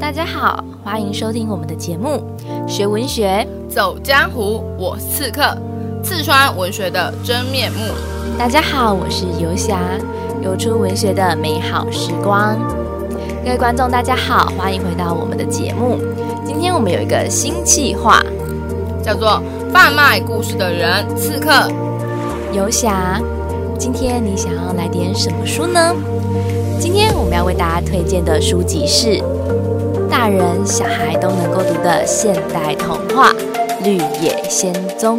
大家好，欢迎收听我们的节目《学文学走江湖》，我是刺客，刺穿文学的真面目。大家好，我是游侠，游出文学的美好时光。各位观众，大家好，欢迎回到我们的节目。今天我们有一个新计划，叫做《贩卖故事的人——刺客游侠》。今天你想要来点什么书呢？今天我们要为大家推荐的书籍是大人小孩都能够读的现代童话《绿野仙踪》。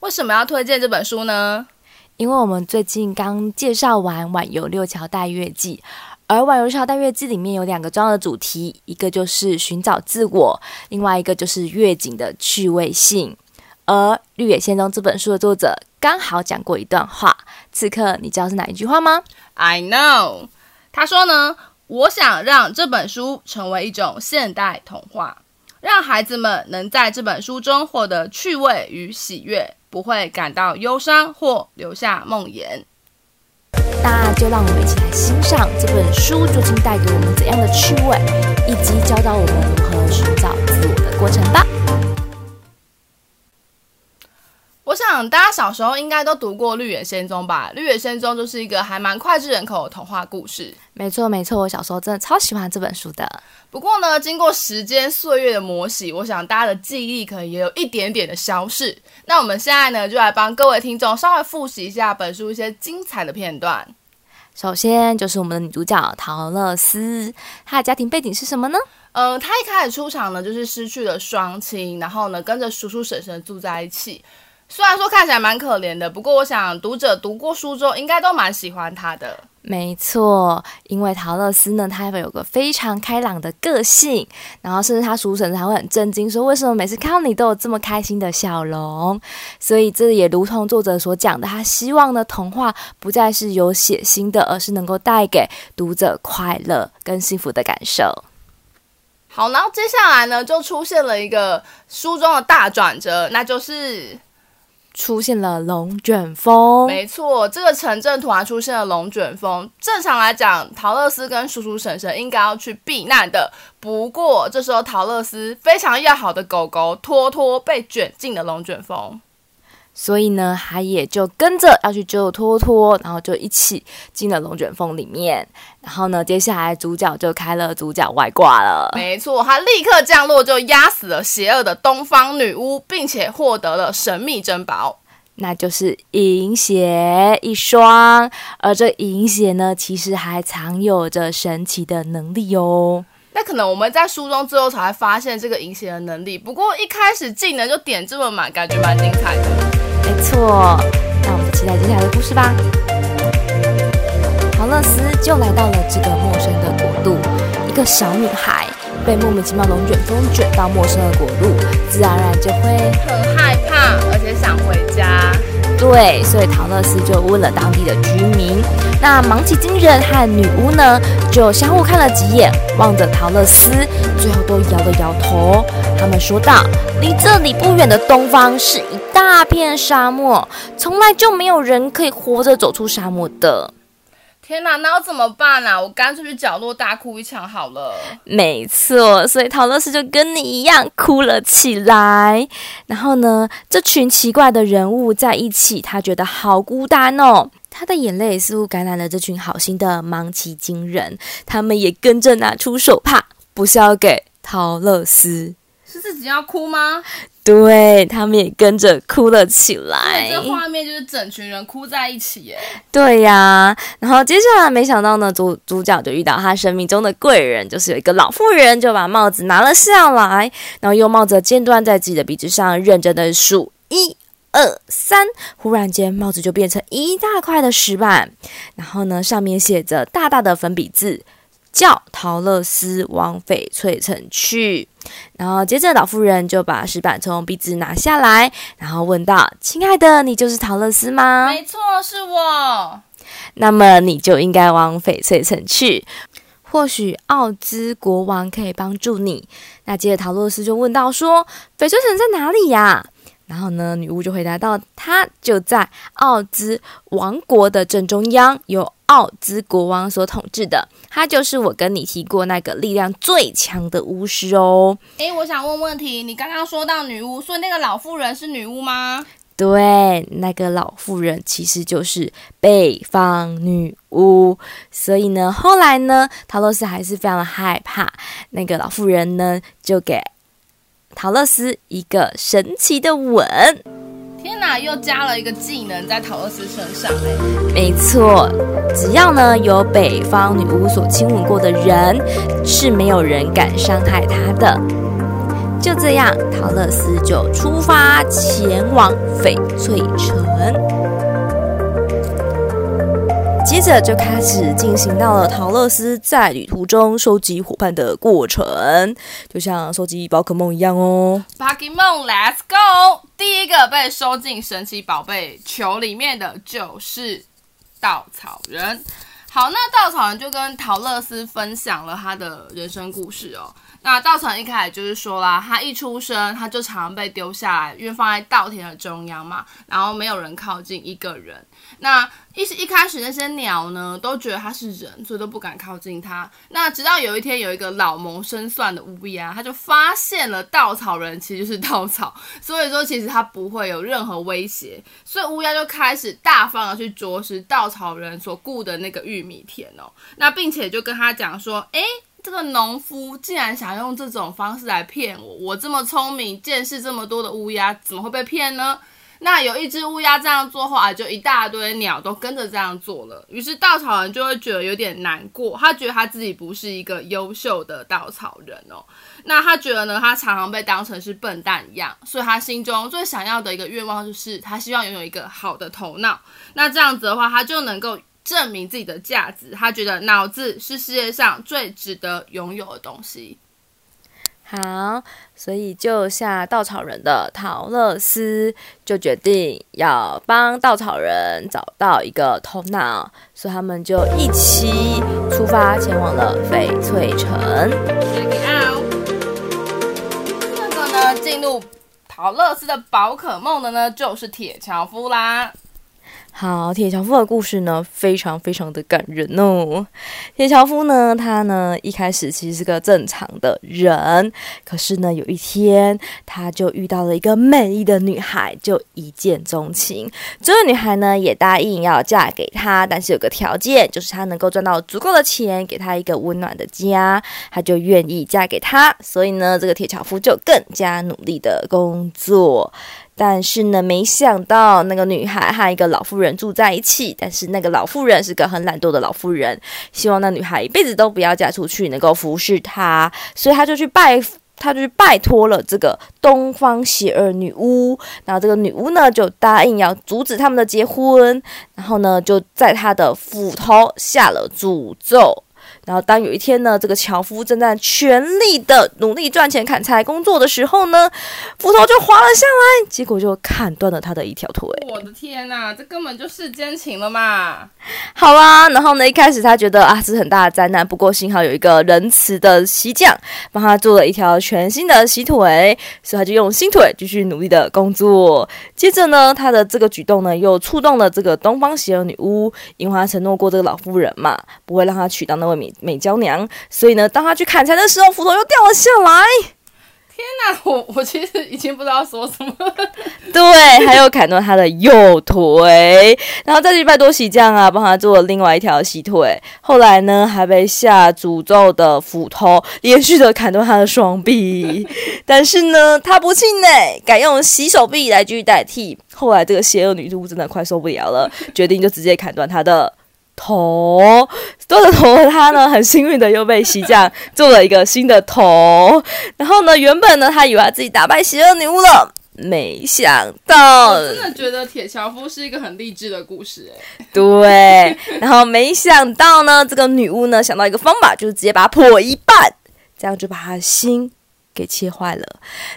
为什么要推荐这本书呢？因为我们最近刚介绍完《晚游六桥待月记》，而《晚游六桥待月记》里面有两个重要的主题，一个就是寻找自我，另外一个就是月景的趣味性。而《绿野仙踪》这本书的作者刚好讲过一段话，此刻，你知道是哪一句话吗？I know，他说呢，我想让这本书成为一种现代童话，让孩子们能在这本书中获得趣味与喜悦。不会感到忧伤或留下梦魇。那就让我们一起来欣赏这本书究竟带给我们怎样的趣味，以及教导我们如何寻找自我的过程吧。我想大家小时候应该都读过《绿野仙踪》吧，《绿野仙踪》就是一个还蛮脍炙人口的童话故事。没错，没错，我小时候真的超喜欢这本书的。不过呢，经过时间岁月的磨洗，我想大家的记忆可能也有一点点的消逝。那我们现在呢，就来帮各位听众稍微复习一下本书一些精彩的片段。首先就是我们的女主角陶乐斯，她的家庭背景是什么呢？嗯、呃，她一开始出场呢，就是失去了双亲，然后呢，跟着叔叔婶婶住在一起。虽然说看起来蛮可怜的，不过我想读者读过书之后应该都蛮喜欢他的。没错，因为陶乐斯呢，他有个非常开朗的个性，然后甚至他叔婶才会很震惊，说为什么每次看到你都有这么开心的笑容？所以这也如同作者所讲的，他希望呢，童话不再是有血腥的，而是能够带给读者快乐跟幸福的感受。好，然后接下来呢，就出现了一个书中的大转折，那就是。出现了龙卷风，没错，这个城镇突然出现了龙卷风。正常来讲，桃乐丝跟叔叔婶婶应该要去避难的。不过这时候，桃乐丝非常要好的狗狗托托被卷进了龙卷风。所以呢，他也就跟着要去救托托，然后就一起进了龙卷风里面。然后呢，接下来主角就开了主角外挂了。没错，他立刻降落，就压死了邪恶的东方女巫，并且获得了神秘珍宝，那就是银鞋一双。而这银鞋呢，其实还藏有着神奇的能力哦。那可能我们在书中最后才会发现这个银鞋的能力。不过一开始技能就点这么满，感觉蛮精彩的。没错，那我们期待接下来的故事吧。好乐斯就来到了这个陌生的国度，一个小女孩被莫名其妙龙卷风卷到陌生的国度，自然而然就会很害怕，而且想回家。对，所以陶乐斯就问了当地的居民。那芒奇金人和女巫呢，就相互看了几眼，望着陶乐斯，最后都摇了摇头。他们说道：“离这里不远的东方是一大片沙漠，从来就没有人可以活着走出沙漠的。”天哪，那要怎么办啊？我干脆去角落大哭一场好了。没错，所以桃乐丝就跟你一样哭了起来。然后呢，这群奇怪的人物在一起，他觉得好孤单哦。他的眼泪似乎感染了这群好心的芒奇金人，他们也跟着拿出手帕，不是要给桃乐丝，是自己要哭吗？对，他们也跟着哭了起来。这画面就是整群人哭在一起耶。对呀，然后接下来没想到呢，主主角就遇到他生命中的贵人，就是有一个老妇人，就把帽子拿了下来，然后用帽子的尖端在自己的鼻子上认真的数一。二三，忽然间帽子就变成一大块的石板，然后呢，上面写着大大的粉笔字，叫陶乐斯往翡翠城去。然后接着老妇人就把石板从鼻子拿下来，然后问道：“亲爱的，你就是陶乐斯吗？”“没错，是我。”“那么你就应该往翡翠城去，或许奥兹国王可以帮助你。”那接着陶乐斯就问到：“说翡翠城在哪里呀？”然后呢，女巫就回答道：“它就在奥兹王国的正中央，有奥兹国王所统治的。他就是我跟你提过那个力量最强的巫师哦。诶，我想问问题，你刚刚说到女巫，所以那个老妇人是女巫吗？对，那个老妇人其实就是北方女巫。所以呢，后来呢，陶乐斯还是非常的害怕。那个老妇人呢，就给陶乐斯一个神奇的吻。天呐，又加了一个技能在桃乐丝身上。没错，只要呢有北方女巫所亲吻过的人，是没有人敢伤害她的。就这样，桃乐丝就出发前往翡翠城，接着就开始进行到了桃乐丝在旅途中收集伙伴的过程，就像收集宝可梦一样哦。宝可梦，Let's go！第一个被收进神奇宝贝球里面的就是稻草人。好，那稻草人就跟桃乐丝分享了他的人生故事哦。那稻草人一开始就是说啦，他一出生他就常常被丢下来，因为放在稻田的中央嘛，然后没有人靠近一个人。那一一开始那些鸟呢，都觉得他是人，所以都不敢靠近他。那直到有一天，有一个老谋深算的乌鸦，他就发现了稻草人其实就是稻草，所以说其实他不会有任何威胁。所以乌鸦就开始大方的去啄食稻草人所雇的那个玉米田哦。那并且就跟他讲说，诶。这个农夫竟然想用这种方式来骗我！我这么聪明、见识这么多的乌鸦，怎么会被骗呢？那有一只乌鸦这样做后啊，就一大堆鸟都跟着这样做了。于是稻草人就会觉得有点难过，他觉得他自己不是一个优秀的稻草人哦。那他觉得呢，他常常被当成是笨蛋一样，所以他心中最想要的一个愿望就是，他希望拥有一个好的头脑。那这样子的话，他就能够。证明自己的价值，他觉得脑子是世界上最值得拥有的东西。好，所以救下稻草人的桃乐丝就决定要帮稻草人找到一个头脑，所以他们就一起出发前往了翡翠城。这个呢，进入桃乐丝的宝可梦的呢，就是铁樵夫啦。好，铁樵夫的故事呢，非常非常的感人哦。铁樵夫呢，他呢一开始其实是个正常的人，可是呢，有一天他就遇到了一个美丽的女孩，就一见钟情。这个女孩呢也答应要嫁给他，但是有个条件，就是他能够赚到足够的钱，给他一个温暖的家，他就愿意嫁给他。所以呢，这个铁樵夫就更加努力的工作。但是呢，没想到那个女孩和一个老妇人住在一起。但是那个老妇人是个很懒惰的老妇人，希望那女孩一辈子都不要嫁出去，能够服侍她。所以她就去拜，他就去拜托了这个东方邪恶女巫。然后这个女巫呢，就答应要阻止他们的结婚。然后呢，就在他的斧头下了诅咒。然后，当有一天呢，这个樵夫正在全力的努力赚钱砍柴工作的时候呢，斧头就滑了下来，结果就砍断了他的一条腿。我的天哪，这根本就世间情了嘛！好啦，然后呢，一开始他觉得啊，这是很大的灾难，不过幸好有一个仁慈的锡匠帮他做了一条全新的锡腿，所以他就用新腿继续努力的工作。接着呢，他的这个举动呢，又触动了这个东方邪恶女巫，因为他承诺过这个老妇人嘛，不会让他娶到那位美。美娇娘，所以呢，当他去砍柴的时候，斧头又掉了下来。天哪，我我其实已经不知道说什么。对，还有砍断他的右腿，然后再去拜多喜匠啊，帮他做了另外一条喜腿。后来呢，还被下诅咒的斧头连续的砍断他的双臂。但是呢，他不气馁，改用洗手臂来继续代替。后来这个邪恶女巫真的快受不了了，决定就直接砍断他的。头多的头的他呢，很幸运的又被锡匠做了一个新的头。然后呢，原本呢，他以为他自己打败邪恶女巫了，没想到，我真的觉得铁樵夫是一个很励志的故事哎。对，然后没想到呢，这个女巫呢想到一个方法，就是直接把它破一半，这样就把他的心给切坏了。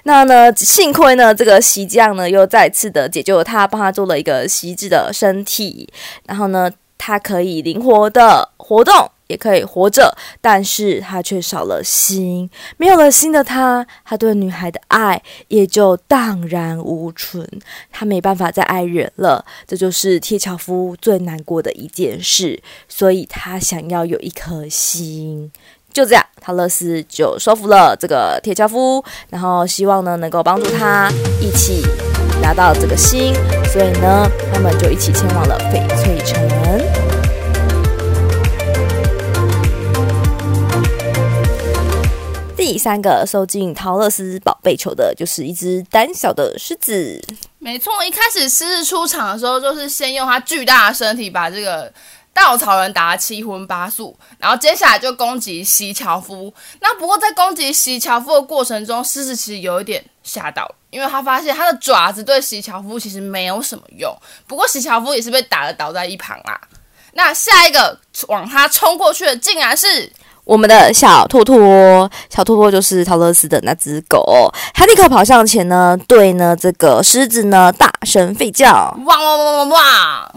那呢，幸亏呢，这个锡匠呢又再次的解救了他，帮他做了一个锡制的身体。然后呢。它可以灵活的活动，也可以活着，但是他却少了心，没有了心的他，他对女孩的爱也就荡然无存，他没办法再爱人了，这就是铁樵夫最难过的一件事，所以他想要有一颗心。就这样，桃乐丝就收服了这个铁樵夫，然后希望呢能够帮助他一起拿到这个心，所以呢，他们就一起前往了翡翠城。第三个收进陶乐斯宝贝球的，就是一只胆小的狮子。没错，一开始狮子出场的时候，就是先用它巨大的身体把这个稻草人打得七荤八素，然后接下来就攻击西樵夫。那不过在攻击西樵夫的过程中，狮子其实有一点吓到，因为他发现他的爪子对西樵夫其实没有什么用。不过西樵夫也是被打得倒在一旁啦。那下一个往他冲过去的，竟然是。我们的小兔兔，小兔兔就是桃乐丝的那只狗，他立刻跑向前呢，对呢这个狮子呢大声吠叫，汪汪汪汪汪！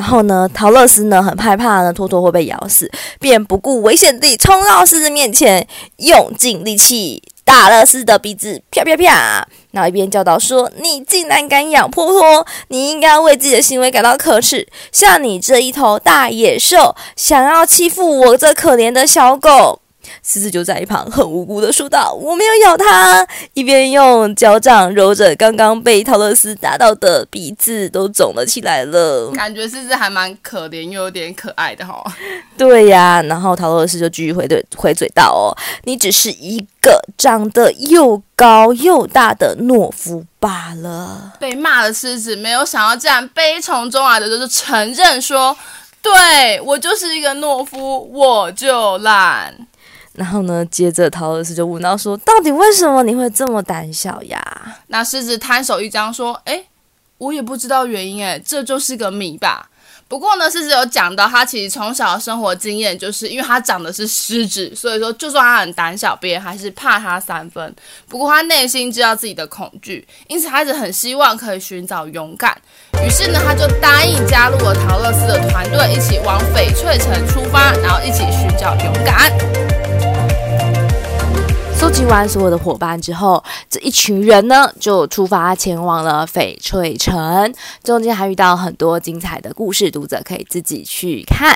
然后呢，陶乐斯呢很害怕呢托托会被咬死，便不顾危险地冲到狮子面前，用尽力气。打了狮子的鼻子，啪啪啪！然后一边叫道说：“你竟然敢咬托托，你应该为自己的行为感到可耻。像你这一头大野兽，想要欺负我这可怜的小狗。”狮子就在一旁很无辜的说道：“我没有咬它。”一边用脚掌揉着刚刚被桃乐丝打到的鼻子，都肿了起来了。感觉狮子还蛮可怜又有点可爱的哈。对呀，然后桃乐丝就继续回嘴回嘴道：“哦，你只是一个长得又高又大的懦夫罢了。”被骂的狮子没有想到，这样悲从中来的就是承认说：“对，我就是一个懦夫，我就烂。”然后呢，接着桃乐丝就问到说：“到底为什么你会这么胆小呀？”那狮子摊手一张说：“诶，我也不知道原因，诶，这就是个谜吧。不过呢，狮子有讲到，他其实从小的生活经验，就是因为他长的是狮子，所以说就算他很胆小，别人还是怕他三分。不过他内心知道自己的恐惧，因此他一直很希望可以寻找勇敢。于是呢，他就答应加入了桃乐丝的团队，一起往翡翠城出发，然后一起寻找勇敢。”收集完所有的伙伴之后，这一群人呢就出发前往了翡翠城。中间还遇到很多精彩的故事，读者可以自己去看。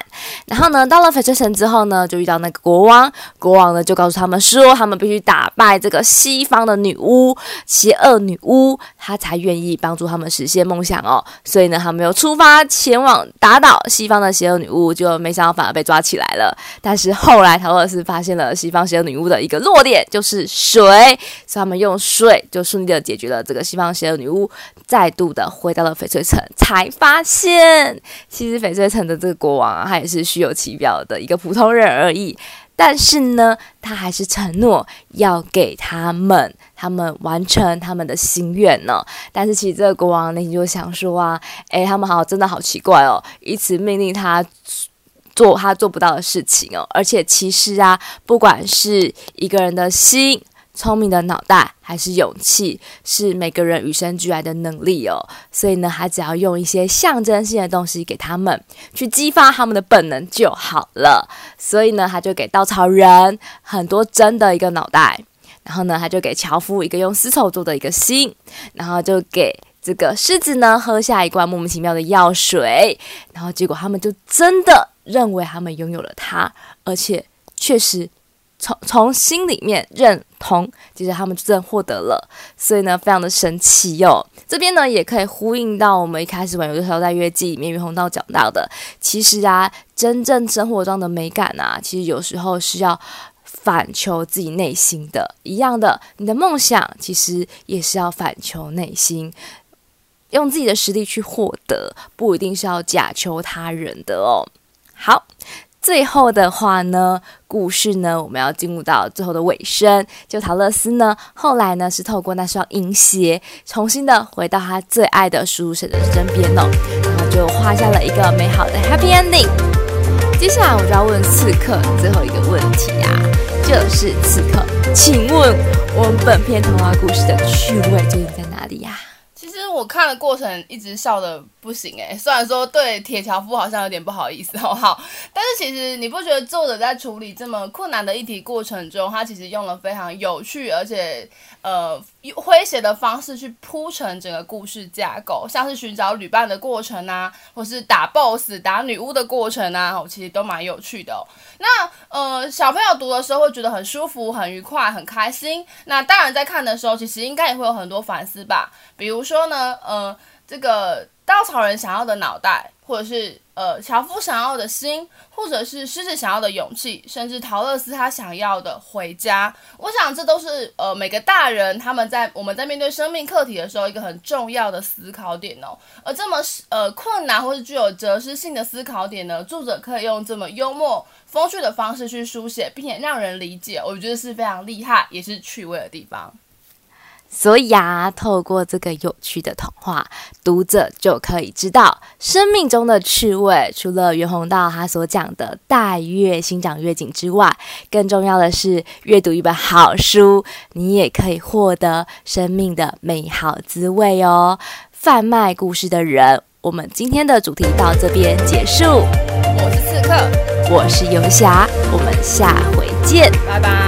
然后呢，到了翡翠城之后呢，就遇到那个国王。国王呢就告诉他们说，他们必须打败这个西方的女巫，邪恶女巫，他才愿意帮助他们实现梦想哦。所以呢，他们又出发前往打倒西方的邪恶女巫，就没想到反而被抓起来了。但是后来桃乐丝发现了西方邪恶女巫的一个弱点。就是水，所以他们用水就顺利的解决了这个西方邪恶女巫，再度的回到了翡翠城，才发现其实翡翠城的这个国王啊，他也是虚有其表的一个普通人而已。但是呢，他还是承诺要给他们，他们完成他们的心愿呢。但是其实这个国王内心就想说啊，诶，他们好真的好奇怪哦，一直命令他。做他做不到的事情哦，而且其实啊，不管是一个人的心、聪明的脑袋，还是勇气，是每个人与生俱来的能力哦。所以呢，他只要用一些象征性的东西给他们，去激发他们的本能就好了。所以呢，他就给稻草人很多真的一个脑袋，然后呢，他就给樵夫一个用丝绸做的一个心，然后就给这个狮子呢喝下一罐莫名其妙的药水，然后结果他们就真的。认为他们拥有了它，而且确实从从心里面认同，其实他们真的获得了，所以呢，非常的神奇哟、这边呢，也可以呼应到我们一开始玩有的时候在月季里面，袁宏道讲到的，其实啊，真正生活中的美感啊，其实有时候是要反求自己内心的，一样的，你的梦想其实也是要反求内心。用自己的实力去获得，不一定是要假求他人的哦。好，最后的话呢，故事呢，我们要进入到最后的尾声。就陶乐斯呢，后来呢是透过那双银鞋，重新的回到他最爱的叔叔婶婶身边哦，然后就画下了一个美好的 happy ending。接下来我就要问刺客最后一个问题啊，就是刺客，请问我们本篇童话故事的趣味究竟在哪里呀？其实我看的过程一直笑的不行诶，虽然说对铁樵夫好像有点不好意思，好不好？但是其实你不觉得作者在处理这么困难的议题过程中，他其实用了非常有趣而且呃诙谐的方式去铺陈整个故事架构，像是寻找旅伴的过程啊，或是打 BOSS 打女巫的过程啊，我其实都蛮有趣的。那呃小朋友读的时候会觉得很舒服、很愉快、很开心。那大人在看的时候，其实应该也会有很多反思吧，比如说呢，呃，这个稻草人想要的脑袋，或者是呃樵夫想要的心，或者是狮子想要的勇气，甚至桃乐丝他想要的回家。我想这都是呃每个大人他们在我们在面对生命课题的时候一个很重要的思考点哦。而这么呃困难或是具有哲思性的思考点呢，作者可以用这么幽默风趣的方式去书写，并且让人理解，我觉得是非常厉害，也是趣味的地方。所以啊，透过这个有趣的童话，读者就可以知道生命中的趣味。除了袁宏道他所讲的“带月欣赏月景”之外，更重要的是，阅读一本好书，你也可以获得生命的美好滋味哦。贩卖故事的人，我们今天的主题到这边结束。我是刺客，我是游侠，我们下回见，拜拜。